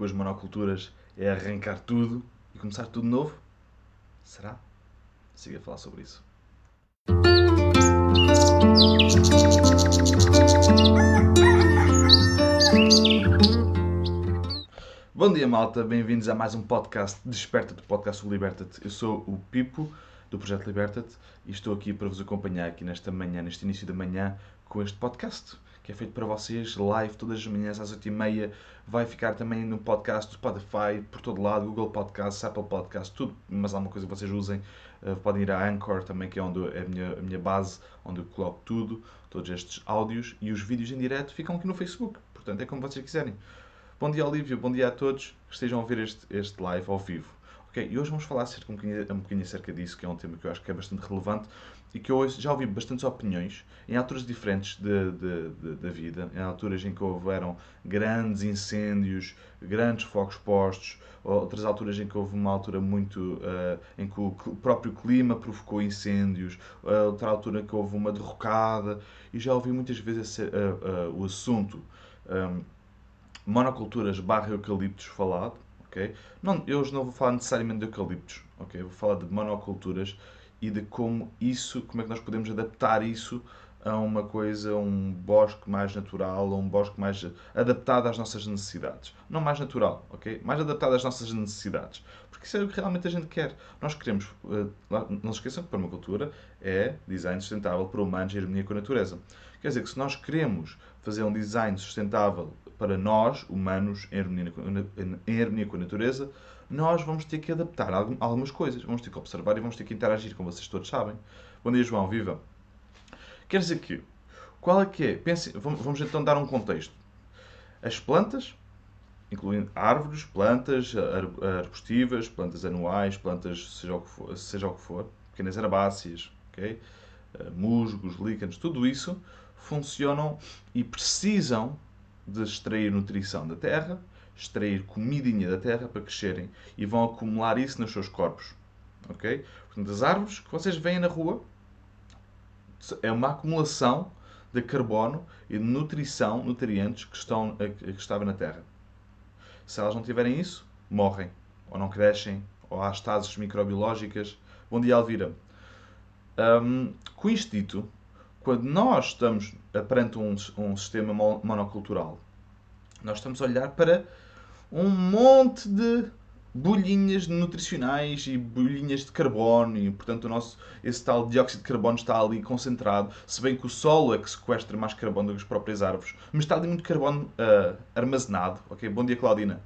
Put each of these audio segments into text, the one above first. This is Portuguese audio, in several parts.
com as monoculturas é arrancar tudo e começar tudo novo? Será? Siga a falar sobre isso. Bom dia, malta. Bem-vindos a mais um podcast Desperta-te, podcast Liberta-te. Eu sou o Pipo, do Projeto Liberta-te, e estou aqui para vos acompanhar aqui nesta manhã, neste início da manhã, com este podcast, que é feito para vocês, live, todas as manhãs às 8h30. Vai ficar também no podcast Spotify, por todo lado, Google Podcasts, Apple Podcasts, tudo, mas alguma coisa que vocês usem. Uh, podem ir a Anchor também, que é onde é a minha, a minha base, onde eu coloco tudo, todos estes áudios, e os vídeos em direto ficam aqui no Facebook. Portanto, é como vocês quiserem. Bom dia, Olívio. Bom dia a todos que estejam a ver este, este live ao vivo. Ok, e hoje vamos falar acerca, um, bocadinho, um bocadinho acerca disso, que é um tema que eu acho que é bastante relevante e que eu já ouvi bastantes opiniões em alturas diferentes de, de- de- da vida, em alturas em que houveram grandes incêndios, grandes focos postos, outras alturas em que houve uma altura muito eh, em que o próprio clima provocou incêndios, eh, outra altura em que houve uma derrocada, e já ouvi muitas vezes esse, eh, o assunto. ehm, monoculturas barra eucaliptos falado, ok? Não, eu hoje não vou falar necessariamente de eucaliptos, ok? Vou falar de monoculturas e de como isso, como é que nós podemos adaptar isso a uma coisa, um bosque mais natural, a um bosque mais adaptado às nossas necessidades. Não mais natural, ok? Mais adaptado às nossas necessidades. Porque isso é o que realmente a gente quer. Nós queremos, eh, não se esqueçam que permacultura é design sustentável para humanos e harmonia com a natureza. Quer dizer que se nós queremos fazer um design sustentável para nós, humanos, em harmonia, em harmonia com a natureza, nós vamos ter que adaptar algum- algumas coisas. Vamos ter que observar e vamos ter que interagir, como vocês todos sabem. Bom dia, João. Viva! Quer dizer que, qual é que é? Pense, vamos, então dar um contexto. As plantas, incluindo árvores, plantas ar- arbustivas, plantas anuais, plantas seja o que for, seja o que for pequenas herbáceas, ok? Eh, musgos, líquenos, tudo isso funcionam e precisam de extrair nutrição da terra, extrair comidinha da terra para crescerem e vão acumular isso nos seus corpos. Ok? Portanto, as árvores que vocês veem na rua é uma acumulação de carbono e de nutrição, nutrientes que, estão, que estavam na terra. Se elas não tiverem isso, morrem, ou não crescem, ou há estases microbiológicas. Bom dia, Alvira. Hum, com isto dito, quando nós estamos perante um, um sistema mo- monocultural, nós estamos a olhar para um monte de bolhinhas nutricionais e bolhinhas de carbono e, portanto, o nosso, esse tal dióxido de carbono está ali concentrado, se bem que o solo é que sequestra mais carbono do que as próprias árvores, mas está ali muito carbono ah, armazenado. Ok, bom dia, Claudina.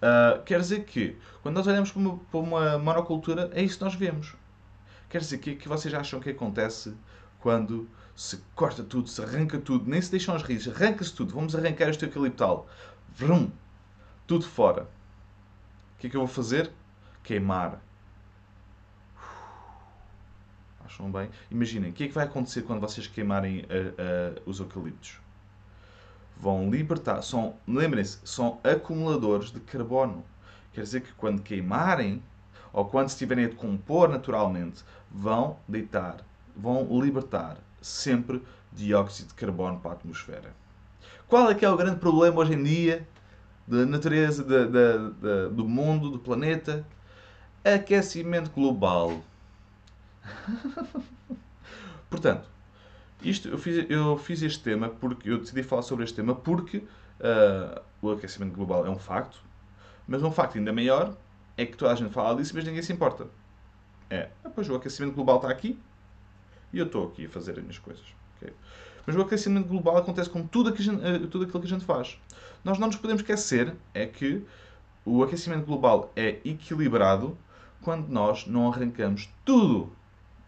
Ah, quer dizer que, quando nós olhamos para uma, para uma monocultura, é isso que nós vemos. Quer dizer que, que vocês acham que acontece quando se corta tudo, se arranca tudo, nem se deixam as raízes, arranca-se tudo, vamos arrancar este eucaliptal, vrum, tudo fora. O que é que eu vou fazer? Queimar. Acham bem? Imaginem, o que é que vai acontecer quando vocês queimarem ah, ah, os eucaliptos? Vão libertar, são, lembrem-se, são acumuladores de carbono. Quer dizer que quando queimarem, ou quando estiverem a decompor naturalmente, vão deitar, vão libertar sempre dióxido de carbono para a atmosfera. Qual é que é o grande problema hoje em dia da natureza, da- da- da- do mundo, do planeta? Aquecimento global. Portanto, isto, eu, fiz, eu fiz este tema porque eu decidi falar sobre este tema porque ah, o aquecimento global é um facto, mas um facto ainda maior é que toda a gente fala disso, mas ninguém se importa. É, ah, pois o aquecimento global está aqui e eu estou aqui a fazer as minhas coisas. ok? Mas o aquecimento global acontece com tudo, que a gente, tudo aquilo que a gente faz. Nós não nos podemos esquecer é que o aquecimento global é equilibrado quando nós não arrancamos tudo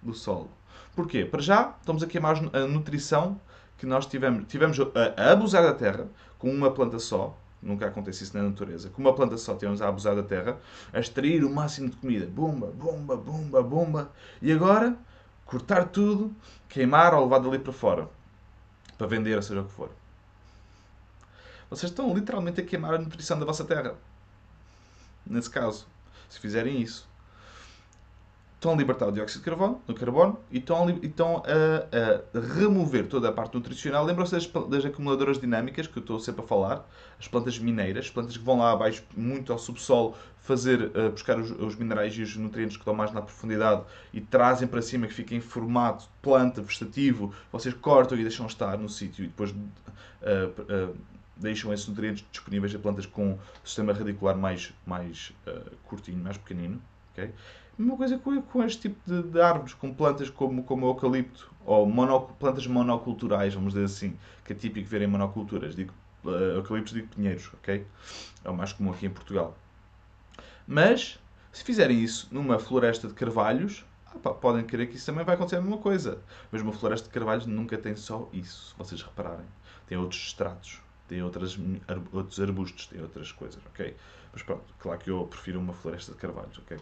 do solo. Porquê? Para já, estamos a queimar a nutrição que nós tivemos, tivemos a, abusar da terra com uma planta só. Nunca acontece isso na natureza. Com uma planta só tivemos a abusar da terra, a extrair o máximo de comida. Bumba, bumba, bumba, bumba. E agora, cortar tudo, queimar ou levar dali para fora. Para vender, seja o que for. Vocês estão literalmente a queimar a nutrição da vossa terra. Nesse caso, se fizerem isso estão a libertar o dióxido de carbono, do carbono e estão, a, e estão a, a, remover toda a parte nutricional. Lembram-se das, das, acumuladoras dinâmicas que eu estou sempre a falar? As plantas mineiras, as plantas que vão lá abaixo, muito ao subsolo, fazer, uh, buscar os, os, minerais e os nutrientes que estão mais na profundidade e trazem para cima, que fica em formato planta, vegetativo. Vocês cortam e deixam estar no sítio e depois uh, uh, deixam esses nutrientes disponíveis a plantas com o sistema radicular mais, mais curtinho, mais pequenino. Okay? Mesma coisa com, com este tipo de, de, árvores, com plantas como, como o eucalipto, ou plantas monoculturais, vamos dizer assim, que é típico ver em monoculturas. Digo uh, eucaliptos, digo pinheiros, ok? É o mais comum aqui em Portugal. Mas, se fizerem isso numa floresta de carvalhos, opa, podem querer que isso também vai acontecer a mesma coisa. Mas uma floresta de carvalhos nunca tem só isso, se vocês repararem. Tem outros estratos, tem outras, outros arbustos, tem outras coisas, ok? Mas pronto, claro que eu prefiro uma floresta de carvalhos, ok?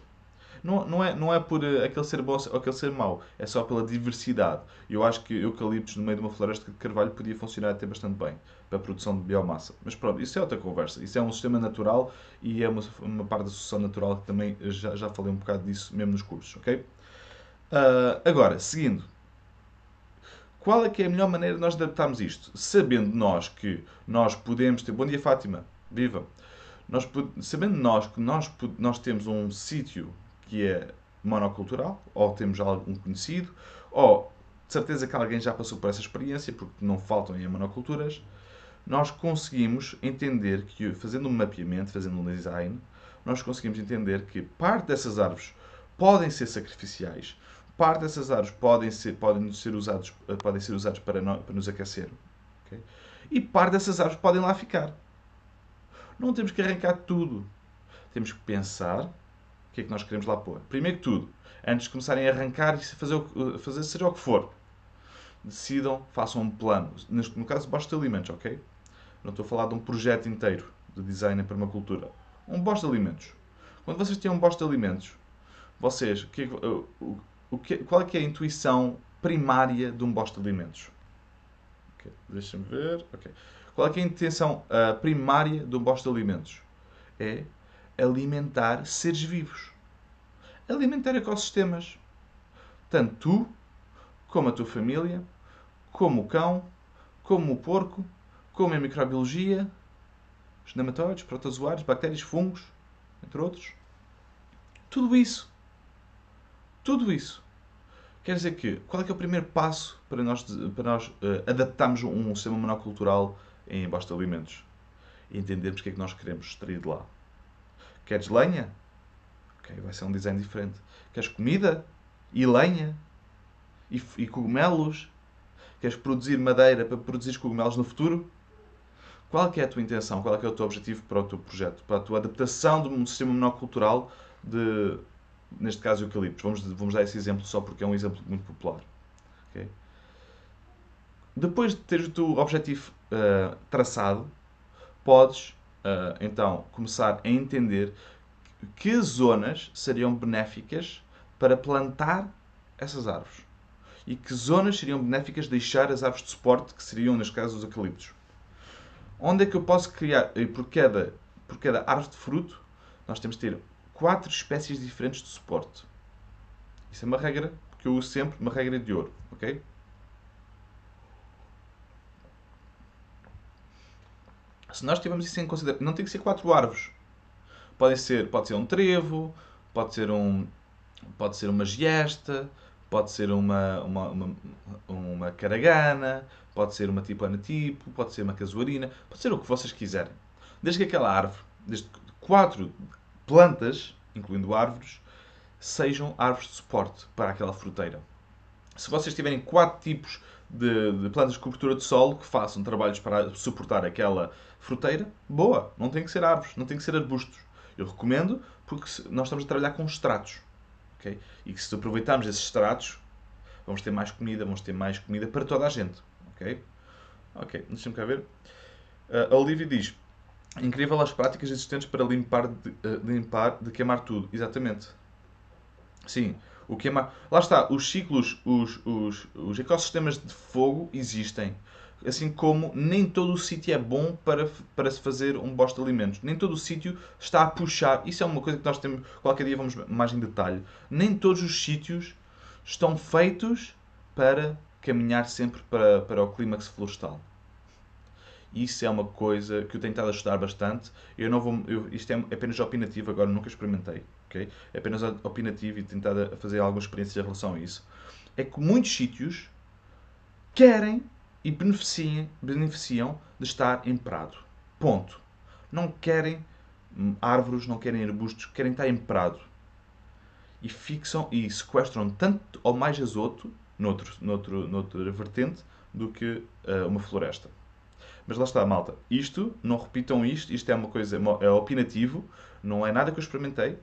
Não, não, é, não é por eh, aquele ser bom ou aquele ser mau, é só pela diversidade. Eu acho que eucaliptos no meio de uma floresta de carvalho podia funcionar até bastante bem para a produção de biomassa. Mas pronto, isso é outra conversa. Isso é um sistema natural e é uma, uma parte da sucessão natural que também já, já falei um bocado disso mesmo nos cursos, ok? Uh, agora, seguindo. Qual é que é a melhor maneira de nós adaptarmos isto? Sabendo nós que nós podemos ter... Bom dia, Fátima. Viva! Nós, sabendo nós que nós, nós temos um sítio que é monocultural, ou temos algum conhecido, ou de certeza que alguém já passou por essa experiência, porque não faltam em monoculturas, nós conseguimos entender que, fazendo um mapeamento, fazendo um design, nós conseguimos entender que parte dessas árvores podem ser sacrificiais, parte dessas árvores podem ser, podem ser, usados, podem ser usados para, no, para nos aquecer, okay? e parte dessas árvores podem lá ficar. Não temos que arrancar tudo. Temos que pensar que é que nós queremos lá pôr. Primeiro que tudo, antes de começarem a arrancar e fazer, fazer seja o que for, decidam, façam um plano. No caso, bosta de alimentos, ok? Não estou a falar de um projeto inteiro de design em permacultura. Um bosta de alimentos. Quando vocês têm um bosta de alimentos, vocês, que, o, o, que, qual é que é a intuição primária de um bosta de alimentos? Okay, Deixa-me ver. Okay. Qual é que é a intenção uh, primária de um bosta de alimentos? É alimentar seres vivos. Alimentar ecossistemas. Tanto tu, como a tua família, como o cão, como o porco, como a microbiologia, os nematóides, protozoários, bactérias, fungos, entre outros. Tudo isso. Tudo isso. Quer dizer que, qual é que é o primeiro passo para nós, para nós uh, adaptarmos um sistema monocultural em bosta de alimentos? E entendermos o que é que nós queremos extrair de lá. Queres lenha? Ok, vai ser um design diferente. Queres comida? E lenha? E, e cogumelos? Queres produzir madeira para produzir cogumelos no futuro? Qual é a tua intenção? Qual é, é o teu objetivo para o teu projeto? Para a tua adaptação de um sistema monocultural de, neste caso, eucaliptos. Vamos, vamos dar esse exemplo só porque é um exemplo muito popular. Okay? Depois de teres o teu objetivo uh, traçado, podes uh, então começar a entender que zonas seriam benéficas para plantar essas árvores e que zonas seriam benéficas deixar as árvores de suporte, que seriam, neste caso, os eucaliptos. Onde é que eu posso criar, por cada, por cada árvore de fruto, nós temos de ter quatro espécies diferentes de suporte. Isso é uma regra que eu uso sempre, uma regra de ouro, ok? Se nós tivermos isso em consideração, não tem que ser quatro árvores. Pode ser, pode ser um trevo, pode ser um, pode ser uma giesta, pode ser uma, uma, uma, uma caragana, pode ser uma tipo, pode ser uma casuarina, pode ser o que vocês quiserem. Desde que aquela árvore, desde que quatro plantas, incluindo árvores, sejam árvores de suporte para aquela fruteira. Se vocês tiverem quatro tipos de, de plantas de cobertura de solo que façam trabalhos para suportar aquela fruteira, boa. Não tem que ser árvores, não tem que ser arbustos. Eu recomendo porque nós estamos a trabalhar com extratos. Okay? E que se aproveitarmos esses extratos, vamos ter mais comida, vamos ter mais comida para toda a gente. Ok? Ok, deixa-me cá ver. Uh, a Olivia diz: Incrível as práticas existentes para limpar de, uh, limpar de queimar tudo. Exatamente. Sim, o queimar. Lá está, os ciclos, os, os, os ecossistemas de fogo existem. Assim como nem todo o sítio é bom para, para se fazer um bosta de alimentos. Nem todo o sítio está a puxar. Isso é uma coisa que nós temos. Qualquer dia vamos mais em detalhe. Nem todos os sítios estão feitos para caminhar sempre para, para o clímax florestal. Isso é uma coisa que eu tenho estado a estudar bastante. Eu não vou, eu, isto é apenas opinativo, agora nunca experimentei. É apenas opinativo e tentado a fazer alguma experiência em relação a isso. É que muitos sítios querem e beneficiam, beneficiam de estar em prado. Ponto. Não querem árvores, não querem arbustos, querem estar em prado. E fixam e sequestram tanto ou mais azoto, noutro, noutro, noutra vertente, do que uh, uma floresta. Mas lá está, malta. Isto, não repitam isto, isto é uma coisa, é opinativo, não é nada que eu experimentei,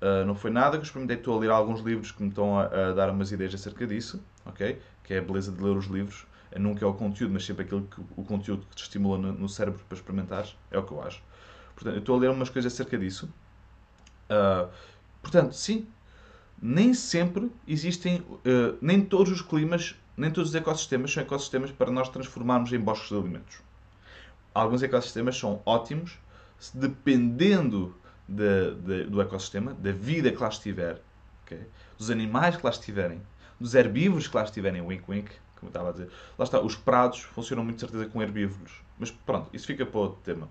uh, não foi nada que eu experimentei. Estou a ler alguns livros que me estão a, a, dar umas ideias acerca disso, ok? Que é a beleza de ler os livros. É, nunca é o conteúdo, mas sempre aquilo que, o conteúdo que te estimula no, no cérebro para experimentares, é o que eu acho. Portanto, eu estou a ler umas coisas acerca disso. Uh, portanto, sim, nem sempre existem, uh, nem todos os climas, nem todos os ecossistemas são ecossistemas para nós transformarmos em bosques de alimentos. Alguns ecossistemas são ótimos, dependendo de, do ecossistema, da vida que lá estiver, okay? dos animais que lá estiverem, dos herbívoros que lá estiverem, wink wink, como eu estava a dizer. Lá está, os prados funcionam muito de certeza com herbívoros. Mas pronto, isso fica para outro tema.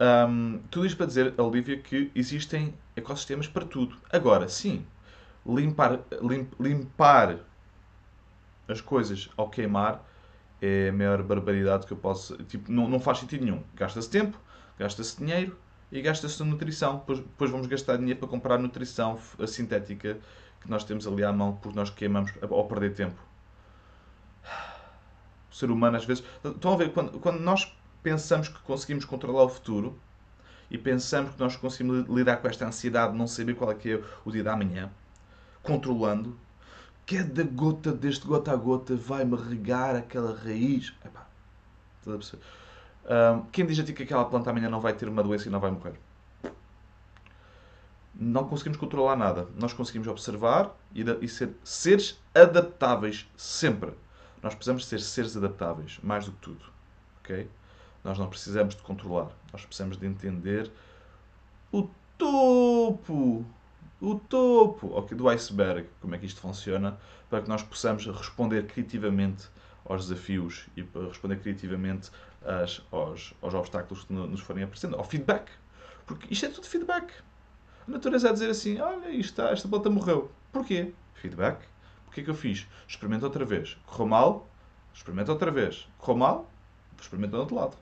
Um, tudo isto para dizer, Olivia, que existem ecossistemas para tudo. Agora, sim, limpar, limp, limpar as coisas ao queimar é a maior barbaridade que eu posso. Tipo, não, não faz sentido nenhum. Gasta-se tempo, gasta-se dinheiro e gasta-se nutrição. Depois, depois vamos gastar dinheiro para comprar nutrição sintética que nós temos ali à mão porque nós queimamos ao perder tempo. O ser humano, às vezes. Estão a ver, quando, quando nós pensamos que conseguimos controlar o futuro e pensamos que nós conseguimos lidar com esta ansiedade de não saber qual é que é o dia da manhã, controlando, cada gota deste gota a gota vai-me regar aquela raiz. Epá, estás a perceber? Quem diz a ti que aquela planta amanhã não vai ter uma doença e não vai morrer? Não conseguimos controlar nada. Nós conseguimos observar e, e ser seres adaptáveis sempre. Nós precisamos ser seres adaptáveis, mais do que tudo. ok? Nós não precisamos de controlar. Nós precisamos de entender o topo, o topo okay, do iceberg, como é que isto funciona, para que nós possamos responder criativamente aos desafios e para responder criativamente às, aos, aos obstáculos que nos forem aparecendo, ao feedback. Porque isto é tudo feedback. A natureza é dizer assim: olha, isto esta planta morreu. Porquê? Feedback. Porquê que eu fiz? Experimenta outra vez. Correu mal? Experimenta outra vez. Correu mal? Experimenta do outro lado.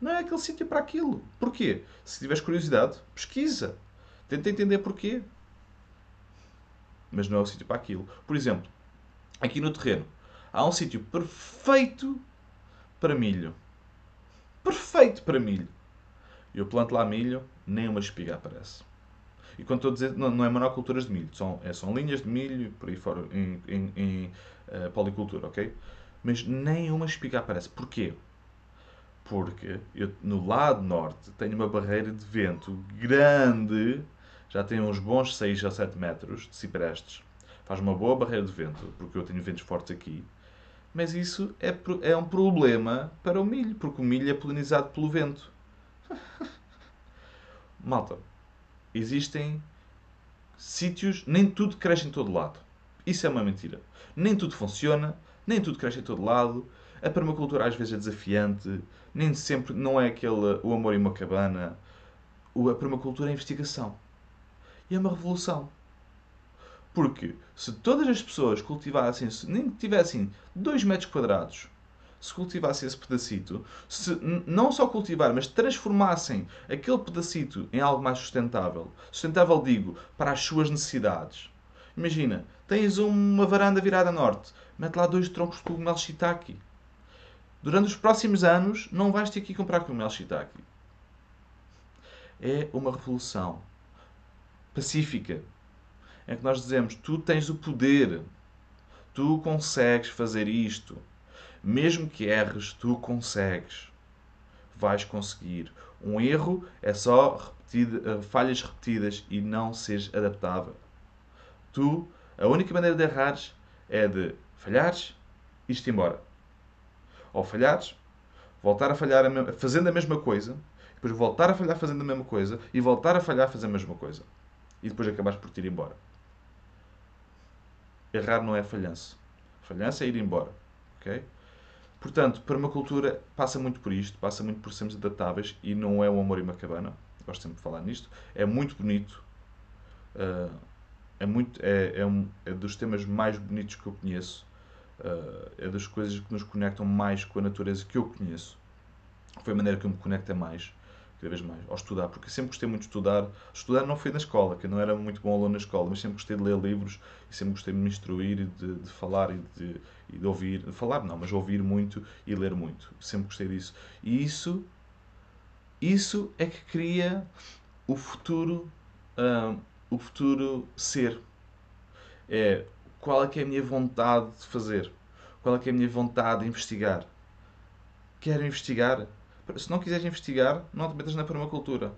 Não é aquele sítio para aquilo. Porquê? Se tiveres curiosidade, pesquisa. Tenta entender porquê. Mas não é o sítio para aquilo. Por exemplo, aqui no terreno, há um sítio perfeito para milho. Perfeito para milho. Eu planto lá milho, nem uma espiga aparece. E quando estou a dizer, não, não é monoculturas de milho, são, é, são linhas de milho por aí fora, em, em, em uh, policultura, ok? Mas nem uma espiga aparece. Porquê? Porque eu, no lado norte tenho uma barreira de vento grande, já tem uns bons 6 a 7 metros de ciprestes. Faz uma boa barreira de vento, porque eu tenho ventos fortes aqui. Mas isso é, é um problema para o milho, porque o milho é polinizado pelo vento. Malta, existem sítios, nem tudo cresce em todo lado. Isso é uma mentira. Nem tudo funciona, nem tudo cresce em todo lado. A permacultura às vezes é desafiante, nem sempre não é aquele o amor em uma cabana. A permacultura é investigação. E é uma revolução. Porque se todas as pessoas cultivassem, nem que tivessem 2 metros quadrados, se cultivassem esse pedacito, se não só cultivar, mas transformassem aquele pedacito em algo mais sustentável, sustentável digo, para as suas necessidades. Imagina, Tens uma varanda virada a norte. Mete lá dois troncos de cogumelo shiitake. Durante os próximos anos, não vais ter que ir comprar cogumelo shiitake. É uma revolução pacífica. É que nós dizemos: tu tens o poder, tu consegues fazer isto. Mesmo que erres, tu consegues. Vais conseguir. Um erro é só repetida, falhas repetidas e não seres adaptável. Tu, a única maneira de errares é de falhares e ir-te embora. Ou falhares, voltar a falhar fazendo a mesma coisa, depois voltar a falhar fazendo a mesma coisa e voltar a falhar fazendo a mesma coisa. E depois acabares por te ir embora. Errar não é falhança. Falhança é ir embora. ok? Portanto, permacultura passa muito por isto, passa muito por sermos adaptáveis e não é o amor e uma cabana. Gosto sempre de falar nisto. É muito bonito. Uh, é, muito, é, é, um, é, dos temas mais bonitos que eu conheço. Uh, é das coisas que nos conectam mais com a natureza que eu conheço. Foi a maneira que eu me conecto mais cada vez mais, ao estudar, porque sempre gostei muito de estudar. Estudar não foi na escola, que eu não era muito bom aluno na escola, mas sempre gostei de ler livros e sempre gostei de me instruir de, de falar e de, e de, ouvir. De falar não, mas ouvir muito e ler muito. Sempre gostei disso. E isso, isso é que cria o futuro, uh, o futuro ser. É qual é que é a minha vontade de fazer? Qual é que é a minha vontade de investigar? Quero investigar? Se não quiseres investigar, não te metas na permacultura.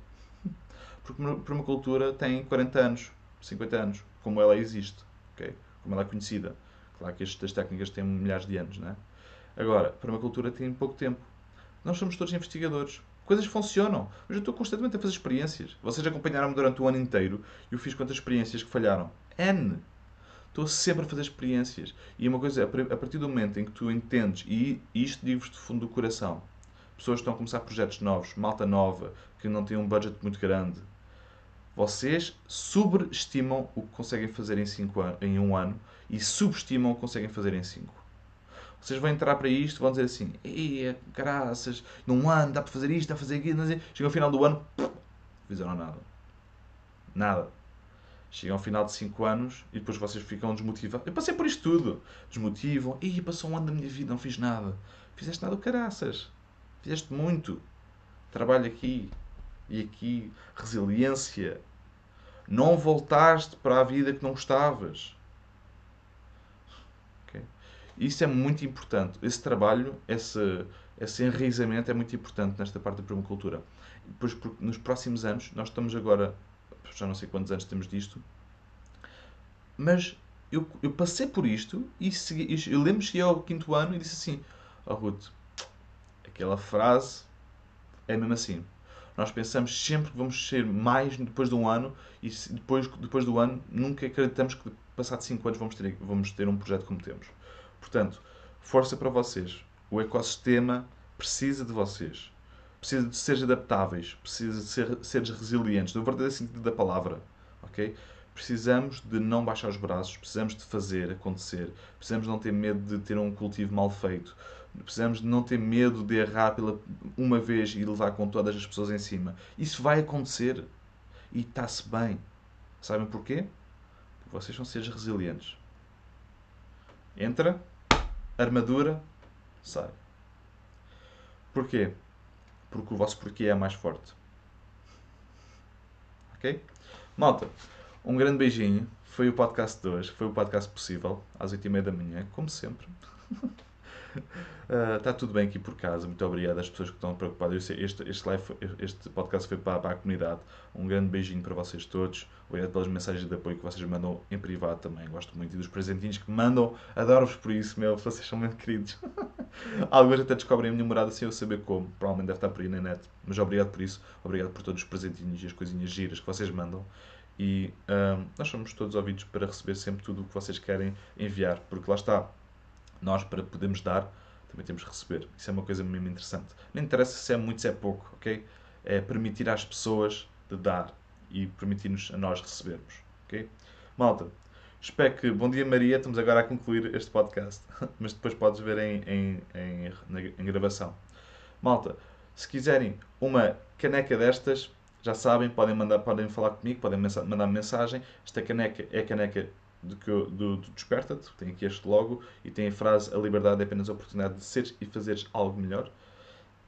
Porque permacultura tem 40 anos, 50 anos, como ela existe, okay? como ela é conhecida. Claro que estas técnicas têm milhares de anos, não é? Agora, permacultura tem pouco tempo. Nós somos todos investigadores. Coisas funcionam, mas eu estou constantemente a fazer experiências. Vocês acompanharam-me durante o ano inteiro e eu fiz quantas experiências que falharam? N! Estou sempre a fazer experiências. E uma coisa, a partir do momento em que tu entendes, e isto digo-vos de fundo do coração, pessoas que estão a começar projetos novos, malta nova, que não tem um budget muito grande, vocês subestimam o que conseguem fazer em, cinco em um ano e subestimam o que conseguem fazer em 5. Vocês vão entrar para isto vão dizer assim: Ei, graças, num ano dá para fazer isto, dá para fazer aquilo. Chegam ao final do ano, fizeram nada. Nada. Chegam ao final de 5 anos e depois vocês ficam desmotivados. Eu passei por isto tudo. Desmotivam. Ei, passou um ano da minha vida, não fiz nada. Fizeste nada, caraças. Fizeste muito. Trabalho aqui e aqui. Resiliência. Não voltaste para a vida que não estavas. Okay? Isso é muito importante. Esse trabalho, esse, esse enraizamento é muito importante nesta parte da permacultura. Depois, nos próximos anos, nós estamos agora, já não sei quantos anos temos disto, mas eu, eu passei por isto e segui, eu lembro que cheguei ao quinto ano e disse assim: Oh Ruth, Aquela frase é mesmo assim. Nós pensamos sempre que vamos ser mais depois de um ano e depois, depois do ano nunca acreditamos que passados 5 anos vamos ter, vamos ter um projeto como temos. Portanto, força para vocês. O ecossistema precisa de vocês. Precisa de seres adaptáveis. Precisa de ser, seres resilientes. No verdadeiro sentido da palavra. Ok? Precisamos de não baixar os braços. Precisamos de fazer acontecer. Precisamos de não ter medo de ter um cultivo mal feito Precisamos de não ter medo de errar pela uma vez e levar com todas as pessoas em cima. Isso vai acontecer. E está-se bem. Sabem porquê? Porque vocês são seres resilientes. Entra, armadura, sai. Porquê? Porque o vosso porquê é mais forte. Ok? Malta, um grande beijinho. Foi o podcast de hoje. Foi o podcast possível, às 8h30 da manhã, como sempre. Uh, está tudo bem aqui por casa. Muito obrigado às pessoas que estão preocupadas. Este, este, live, este podcast foi para, para, a comunidade. Um grande beijinho para vocês todos. Obrigado pelas mensagens de apoio que vocês mandam em privado também. Gosto muito. E dos presentinhos que mandam. Adoro-vos por isso, meu. Vocês são muito queridos. Alguns até descobrem a minha morada sem eu saber como. Provavelmente deve estar por aí na net. Mas obrigado por isso. Obrigado por todos os presentinhos e as coisinhas giras que vocês mandam. E uh, nós somos todos ouvidos para receber sempre tudo o que vocês querem enviar. Porque lá está nós, para podermos dar, também temos que receber. Isso é uma coisa mesmo interessante. Não interessa se é muito, se é pouco, ok? É permitir às pessoas de dar e permitir-nos a nós recebermos, ok? Malta, espero que... Bom dia, Maria. Estamos agora a concluir este podcast, mas depois podes ver em, em, em, em gravação. Malta, se quiserem uma caneca destas, já sabem, podem, mandar, podem falar comigo, podem mandar mensagem. Esta caneca é a caneca do, que do, do Desperta-te, tem aqui este logo e tem a frase: A liberdade é apenas a oportunidade de seres e fazeres algo melhor.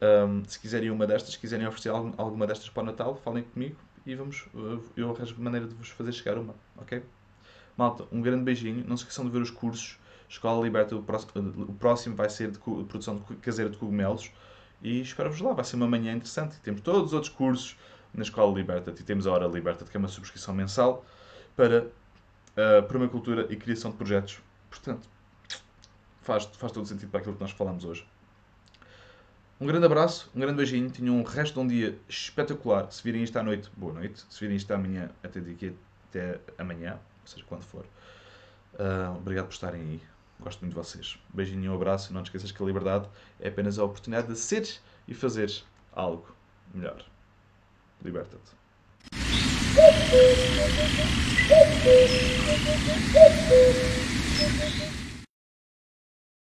Um, se quiserem uma destas, se quiserem oferecer algum- alguma destas para o Natal, falem comigo e vamos, uh, eu arranjo maneira de vos fazer chegar uma, ok? Malta, um grande beijinho. Não se esqueçam de ver os cursos. Escola Liberta, o próximo, o próximo vai ser de produção de caseira de cogumelos. E espero-vos lá, vai ser uma manhã interessante. Temos todos os outros cursos na Escola Liberta e temos a Hora Liberta, que é uma subscrição mensal para a permacultura e criação de projetos. Portanto, faz, faz todo sentido para aquilo que nós falamos hoje. Um grande abraço, um grande beijinho. Tenham um resto de um dia espetacular. Se virem isto à noite, boa noite. Se virem isto amanhã, até daqui até amanhã, ou seja, quando for. Ah, obrigado por estarem aí. Gosto muito de vocês. Beijinho e um abraço. Não te esqueças que a liberdade é apenas a oportunidade de seres e fazeres algo melhor. Liberta-te. Thank you.